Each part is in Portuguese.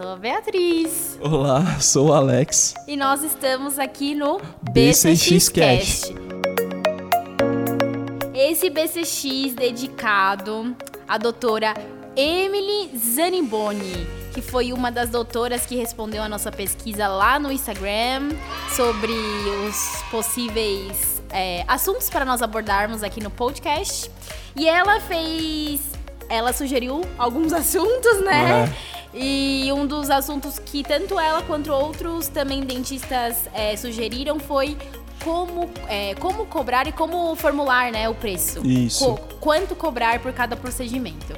sou a Beatriz. Olá, sou o Alex. E nós estamos aqui no BCX Cast. Esse BCX dedicado à doutora Emily Zanimboni, que foi uma das doutoras que respondeu a nossa pesquisa lá no Instagram sobre os possíveis é, assuntos para nós abordarmos aqui no podcast. E ela fez. Ela sugeriu alguns assuntos, né? É. E um dos assuntos que tanto ela quanto outros também dentistas é, sugeriram foi como, é, como cobrar e como formular né, o preço. Isso. Co- quanto cobrar por cada procedimento.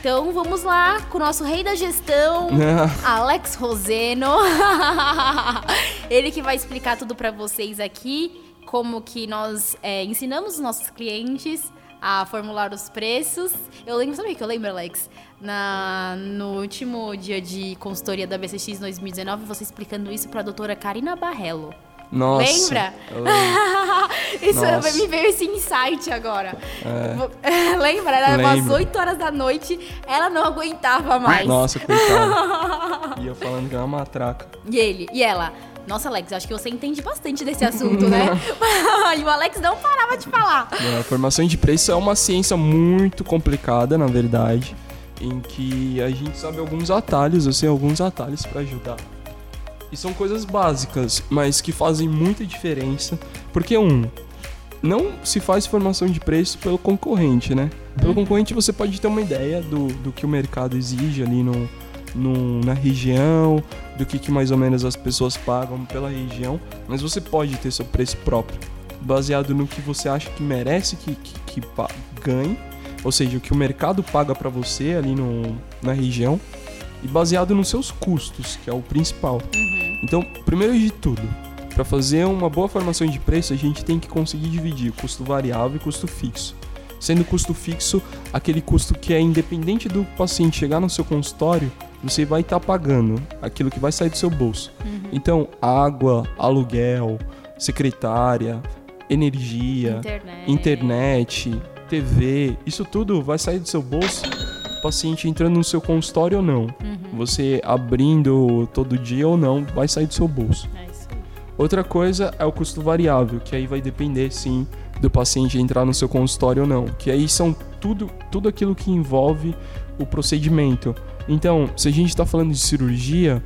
Então vamos lá com o nosso rei da gestão, Alex Roseno. Ele que vai explicar tudo pra vocês aqui, como que nós é, ensinamos os nossos clientes a formular os preços. Eu lembro, sabe o que eu lembro, Alex? Na, no último dia de consultoria da BCX 2019, você explicando isso pra doutora Karina Barrello. Nossa. Lembra? eu. Isso Nossa. me veio esse insight agora. Lembra? Era umas Lembro. 8 horas da noite, ela não aguentava mais. Nossa, coitado. Ia falando que era uma matraca. E ele, e ela, nossa, Alex, acho que você entende bastante desse assunto, né? e o Alex não parava de falar. É, A formação de preço é uma ciência muito complicada, na verdade, em que a gente sabe alguns atalhos, eu sei alguns atalhos pra ajudar. E são coisas básicas, mas que fazem muita diferença, porque um, não se faz formação de preço pelo concorrente, né? Pelo concorrente você pode ter uma ideia do, do que o mercado exige ali no, no- na região, do que, que mais ou menos as pessoas pagam pela região, mas você pode ter seu preço próprio, baseado no que você acha que merece que, que, que ganhe, ou seja, o que o mercado paga para você ali no, na região, e baseado nos seus custos, que é o principal. Então, primeiro de tudo, para fazer uma boa formação de preço, a gente tem que conseguir dividir custo variável e custo fixo. Sendo custo fixo aquele custo que é independente do paciente chegar no seu consultório, você vai estar pagando aquilo que vai sair do seu bolso. Então, água, aluguel, secretária, energia, Internet. internet, TV, isso tudo vai sair do seu bolso, o paciente entrando no seu consultório ou não. Você abrindo todo dia ou não, vai sair do seu bolso. É. Outra coisa é o custo variável, que aí vai depender sim do paciente entrar no seu consultório ou não, que aí são tudo, tudo aquilo que envolve o procedimento. Então, se a gente está falando de cirurgia,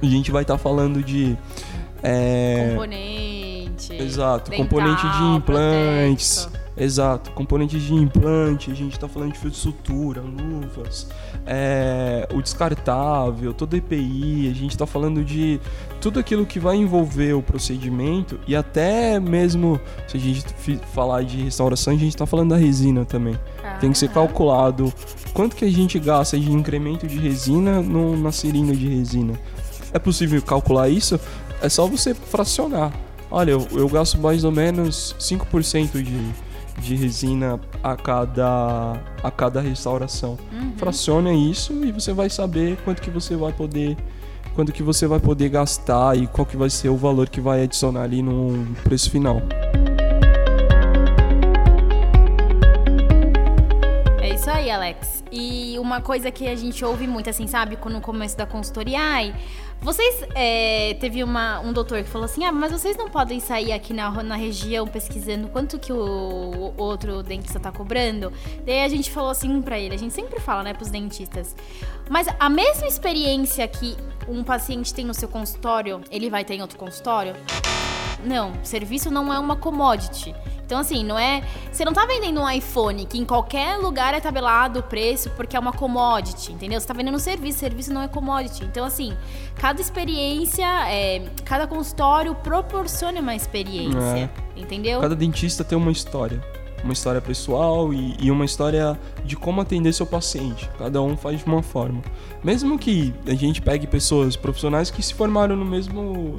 a gente vai estar falando de é, Componente. Exato, dental, componente de implantes. Exato, componentes de implante, a gente tá falando de fio de sutura, luvas, é, o descartável, toda a EPI, a gente tá falando de tudo aquilo que vai envolver o procedimento e até mesmo se a gente falar de restauração, a gente tá falando da resina também. Tem que ser Ah. calculado quanto que a gente gasta de incremento de resina na seringa de resina. É possível calcular isso? É só você fracionar. Olha, eu, eu gasto mais ou menos 5% de, de resina a cada, a cada restauração. Fraciona isso e você vai saber quanto que você vai poder quanto que você vai poder gastar e qual que vai ser o valor que vai adicionar ali no preço final. E uma coisa que a gente ouve muito, assim, sabe? No começo da consultoria, ai, vocês. é, teve uma, um doutor que falou assim: ah, mas vocês não podem sair aqui na, na região pesquisando quanto que o, o outro dentista tá cobrando? Daí a gente falou assim pra ele: a gente sempre fala, né, pros dentistas. Mas a mesma experiência que um paciente tem no seu consultório, ele vai ter em outro consultório? Não, serviço não é uma commodity. Então, assim, não é. Você não tá vendendo um iPhone que em qualquer lugar é tabelado o preço porque é uma commodity, entendeu? Você tá vendendo um serviço, serviço não é commodity. Então, assim, cada experiência, é, cada consultório proporciona uma experiência, entendeu? Cada dentista tem uma história. Uma história pessoal e, e uma história de como atender seu paciente. Cada um faz de uma forma. Mesmo que a gente pegue pessoas profissionais que se formaram no mesmo.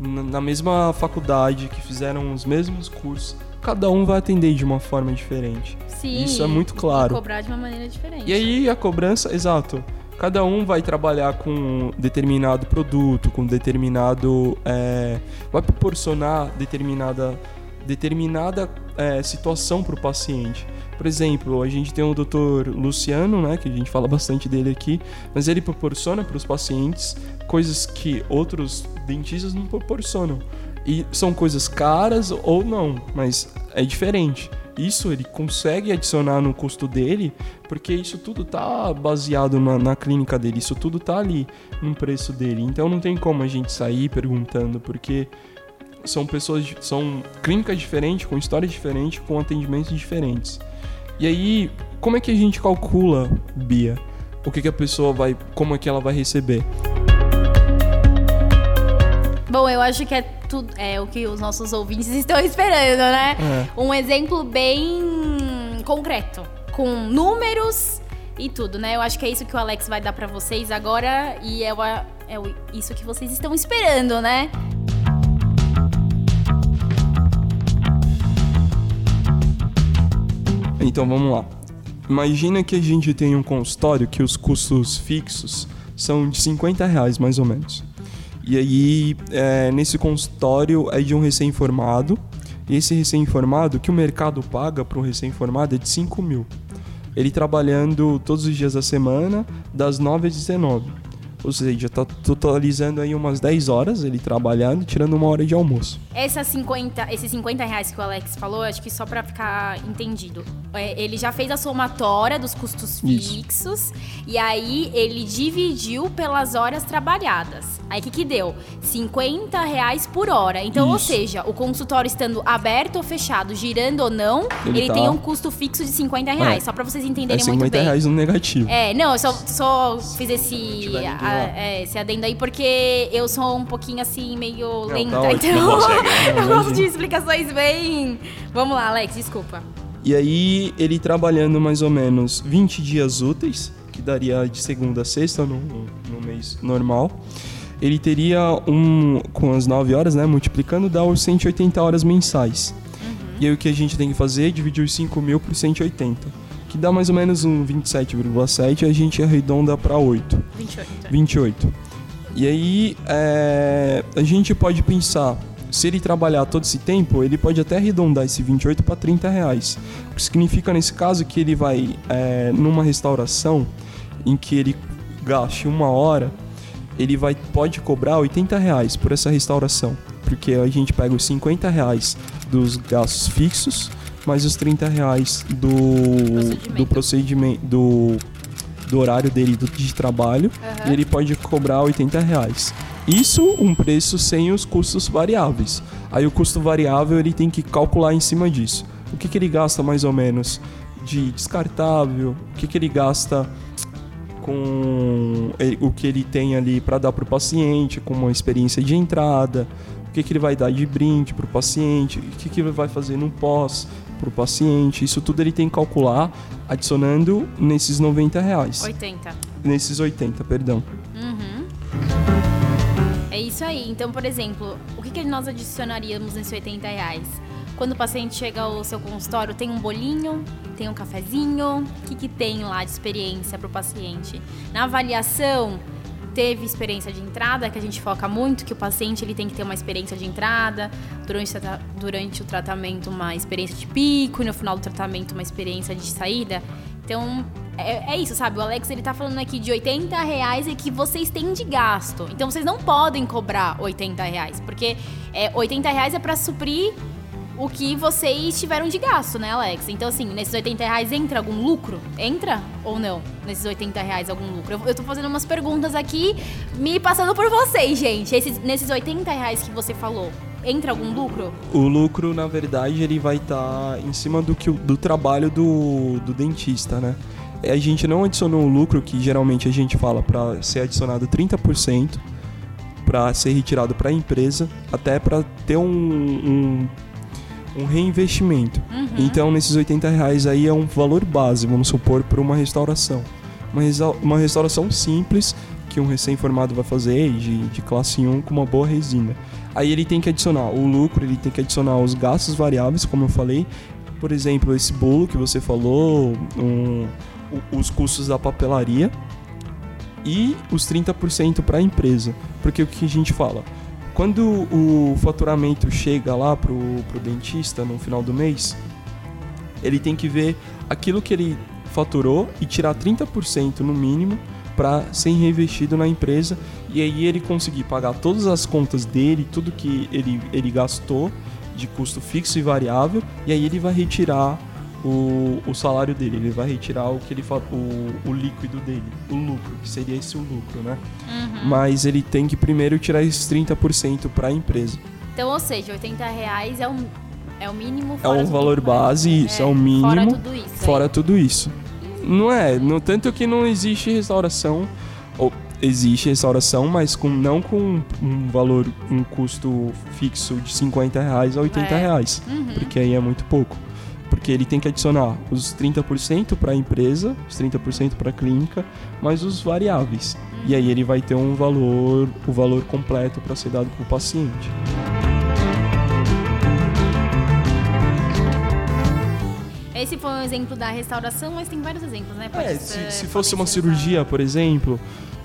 Na mesma faculdade, que fizeram os mesmos cursos, cada um vai atender de uma forma diferente. Sim. isso é muito e claro. cobrar de uma maneira diferente. E aí a cobrança, exato. Cada um vai trabalhar com determinado produto, com determinado. é, vai proporcionar determinada determinada é, situação para o paciente. Por exemplo, a gente tem o Dr. Luciano, né, que a gente fala bastante dele aqui, mas ele proporciona para os pacientes coisas que outros dentistas não proporcionam. E são coisas caras ou não, mas é diferente. Isso ele consegue adicionar no custo dele, porque isso tudo tá baseado na, na, clínica dele, isso tudo tá ali no preço dele. Então não tem como a gente sair perguntando, porque são pessoas, são clínicas diferentes, com histórias diferentes, com atendimentos diferentes. E aí, como é que a gente calcula, Bia? O que, que a pessoa vai, como é que ela vai receber? Bom, eu acho que é tudo é o que os nossos ouvintes estão esperando, né? É. Um exemplo bem concreto, com números e tudo, né? Eu acho que é isso que o Alex vai dar para vocês agora e é, é isso que vocês estão esperando, né? Então vamos lá. Imagina que a gente tem um consultório que os custos fixos são de 50 reais mais ou menos. E aí, é, nesse consultório é de um recém-formado. E esse recém-formado, que o mercado paga para um recém-formado é de 5 mil. Ele trabalhando todos os dias da semana, das 9 às 19. Ou seja, tá totalizando aí umas 10 horas ele trabalhando, tirando uma hora de almoço. Essa 50, esses 50 reais que o Alex falou, acho que só para ficar entendido. É, ele já fez a somatória dos custos fixos Isso. e aí ele dividiu pelas horas trabalhadas. Aí o que, que deu? 50 reais por hora. Então, Isso. ou seja, o consultório estando aberto ou fechado, girando ou não, ele, ele tá... tem um custo fixo de 50 reais. É. Só para vocês entenderem é muito bem. 50 reais no negativo. É, não, eu só, só fiz esse é, esse adendo aí, porque eu sou um pouquinho assim, meio não, lenta. Tá então, eu gosto de explicações bem. Vamos lá, Alex, desculpa. E aí, ele trabalhando mais ou menos 20 dias úteis, que daria de segunda a sexta no, no mês normal. Ele teria um, com as 9 horas, né, multiplicando, dá os 180 horas mensais. Uhum. E aí o que a gente tem que fazer é dividir os 5 mil por 180 que dá mais ou menos um 27,7, a gente arredonda para 8. 28. 28. E aí é, a gente pode pensar, se ele trabalhar todo esse tempo, ele pode até arredondar esse 28 para 30 reais. O que significa nesse caso que ele vai é, numa restauração em que ele gaste uma hora, ele vai pode cobrar 80 reais por essa restauração, porque a gente pega os 50 reais dos gastos fixos mais os 30 reais do procedimento, do, procedimento, do, do horário dele do, de trabalho uhum. e ele pode cobrar 80 reais. Isso um preço sem os custos variáveis. Aí o custo variável ele tem que calcular em cima disso. O que, que ele gasta mais ou menos de descartável, o que, que ele gasta com o que ele tem ali para dar para o paciente, com uma experiência de entrada, o que, que ele vai dar de brinde para o paciente, o que, que ele vai fazer no pós, para o paciente. Isso tudo ele tem que calcular adicionando nesses 90 reais. 80. Nesses 80, perdão. Uhum. É isso aí. Então, por exemplo, o que, que nós adicionaríamos nesses 80 reais? Quando o paciente chega ao seu consultório, tem um bolinho, tem um cafezinho. O que, que tem lá de experiência para o paciente? Na avaliação, teve experiência de entrada, que a gente foca muito, que o paciente ele tem que ter uma experiência de entrada, durante, durante o tratamento uma experiência de pico e no final do tratamento uma experiência de saída. Então, é, é, isso, sabe? O Alex ele tá falando aqui de 80 reais e que vocês têm de gasto. Então vocês não podem cobrar 80 reais, porque é, 80 reais é para suprir o que vocês tiveram de gasto, né, Alex? Então, assim, nesses 80 reais entra algum lucro? Entra ou não? Nesses 80 reais algum lucro? Eu, eu tô fazendo umas perguntas aqui, me passando por vocês, gente. Esses, nesses 80 reais que você falou, entra algum lucro? O lucro, na verdade, ele vai estar tá em cima do, que, do trabalho do, do dentista, né? A gente não adicionou o lucro que geralmente a gente fala para ser adicionado 30% para ser retirado para a empresa, até para ter um, um um reinvestimento. Uhum. Então, nesses 80 reais aí é um valor base, vamos supor, para uma restauração. Uma, uma restauração simples que um recém-formado vai fazer de, de classe 1 com uma boa resina. Aí ele tem que adicionar o lucro, ele tem que adicionar os gastos variáveis, como eu falei. Por exemplo, esse bolo que você falou, um, os custos da papelaria e os 30% para a empresa. Porque o que a gente fala? Quando o faturamento chega lá pro, pro dentista no final do mês, ele tem que ver aquilo que ele faturou e tirar 30% no mínimo para ser reinvestido na empresa. E aí ele conseguir pagar todas as contas dele, tudo que ele, ele gastou de custo fixo e variável, e aí ele vai retirar o, o salário dele, ele vai retirar o que ele o, o líquido dele, o lucro, que seria esse o lucro, né? Uhum. Mas ele tem que primeiro tirar esses 30% para a empresa. Então, ou seja, 80 reais é o, é o mínimo É o valor base, isso, é, é, o mínimo. Fora tudo isso. Fora tudo isso. Não é, no tanto que não existe restauração, ou existe restauração, mas com, não com um valor, um custo fixo de 50 reais a 80 é. reais, uhum. porque aí é muito pouco. Porque ele tem que adicionar os 30% para a empresa, os 30% para a clínica, mais os variáveis. E aí ele vai ter um valor, o valor completo para ser dado para o paciente. Esse foi um exemplo da restauração, mas tem vários exemplos, né? Pode é, se, se fosse uma cirurgia, por exemplo,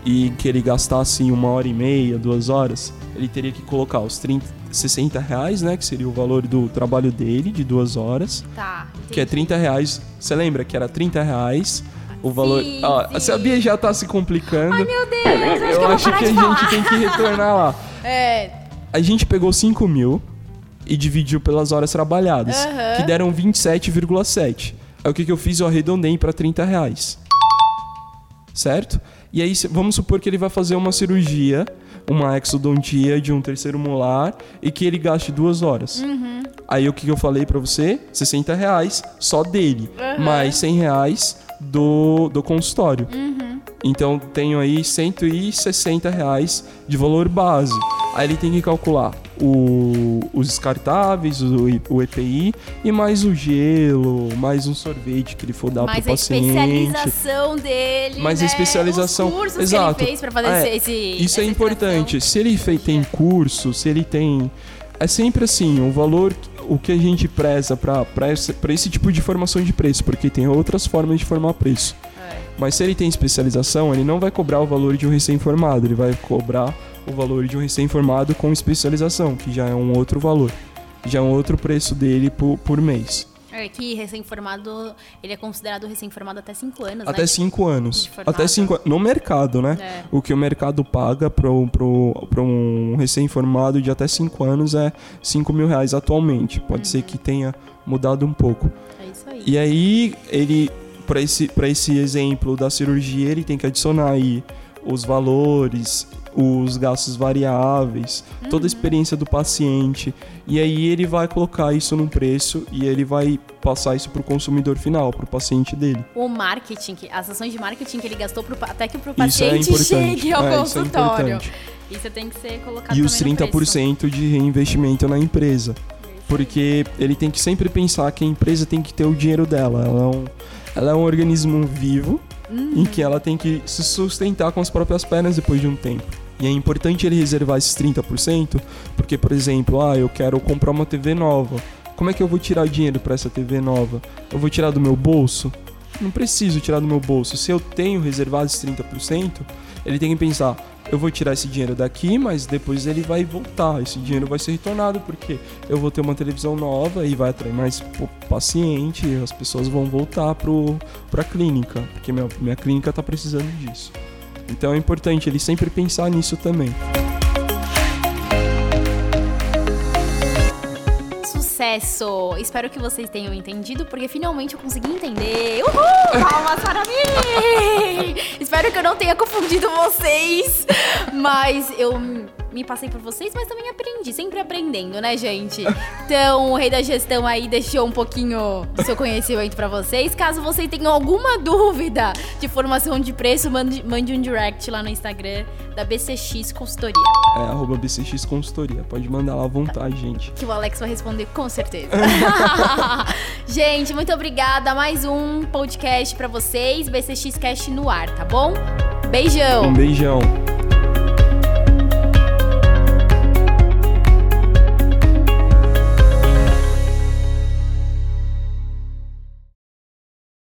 e que ele gastasse uma hora e meia, duas horas, ele teria que colocar os 30, 60 reais, né? Que seria o valor do trabalho dele, de duas horas. Tá. Entendi. Que é 30 reais. Você lembra que era 30 reais? O valor. Sim, ah, sim. A Bia já tá se complicando. Ai, meu Deus! Eu, eu acho que a falar. gente tem que retornar lá. É. A gente pegou 5 mil e dividiu pelas horas trabalhadas, uhum. que deram 27,7. Aí o que, que eu fiz? Eu arredondei para 30 reais. Certo? E aí vamos supor que ele vai fazer uma cirurgia, uma exodontia de um terceiro molar e que ele gaste duas horas. Uhum. Aí o que, eu falei para você? 60 reais só dele, uhum. mais 100 reais do, do consultório. Uhum. Então tenho aí 160 reais de valor base. Aí ele tem que calcular o, os descartáveis, o, o, EPI e mais o gelo, mais um sorvete que ele for dar para o paciente. Mais a especialização dele, Mais né? a especialização. Os cursos Exato. que ele fez para fazer é, esse, Isso é importante. Se ele fez, tem curso, se ele tem... É sempre assim, o valor, o que a gente preza para esse, esse tipo de formação de preço, porque tem outras formas de formar preço. É. Mas se ele tem especialização, ele não vai cobrar o valor de um recém-formado, ele vai cobrar o valor de um recém-formado com especialização, que já é um outro valor, já é um outro preço dele por, por mês. É que recém-formado, ele é considerado recém-formado até 5 anos, Até 5 né? anos. Até 5 No mercado, né? É. O que o mercado paga para um recém-formado de até 5 anos é 5 mil reais atualmente. Pode uhum. ser que tenha mudado um pouco. É isso aí. E aí, ele, para esse, esse exemplo da cirurgia, ele tem que adicionar aí os valores os gastos variáveis, uhum. toda a uhum. experiência do paciente. E aí ele vai colocar isso num preço e ele vai passar isso para o consumidor final, para o paciente dele. O marketing, as ações de marketing que ele gastou pro, até que o é paciente é chegue ao é, consultório. Isso, é isso, tem que ser colocado E os 30% de reinvestimento na empresa. Porque ele tem que sempre pensar que a empresa tem que ter o dinheiro dela. Ela é um, ela é um organismo vivo uhum. em que ela tem que se sustentar com as próprias pernas depois de um tempo. E é importante ele reservar esses 30%, porque, por exemplo, ah, eu quero comprar uma TV nova. Como é que eu vou tirar dinheiro para essa TV nova? Eu vou tirar do meu bolso? Não preciso tirar do meu bolso. Se eu tenho reservado esses 30%, ele tem que pensar: eu vou tirar esse dinheiro daqui, mas depois ele vai voltar. Esse dinheiro vai ser retornado porque eu vou ter uma televisão nova e vai atrair mais paciente. As pessoas vão voltar para a clínica, porque minha, minha clínica está precisando disso. Então é importante ele sempre pensar nisso também. Sucesso! Espero que vocês tenham entendido, porque finalmente eu consegui entender. Uhul! Palmas para mim! Espero que eu não tenha confundido vocês, mas eu me passei por vocês, mas também aprendi, sempre aprendendo, né, gente? Então, o Rei da Gestão aí deixou um pouquinho do seu conhecimento para vocês. Caso vocês tenham alguma dúvida de formação de preço, mande, mande um direct lá no Instagram da BCX Consultoria. É, arroba BCX Consultoria. Pode mandar lá à vontade, tá. gente. Que o Alex vai responder com certeza. gente, muito obrigada. Mais um podcast para vocês. BCX Cast no ar, tá bom? Beijão! Um beijão.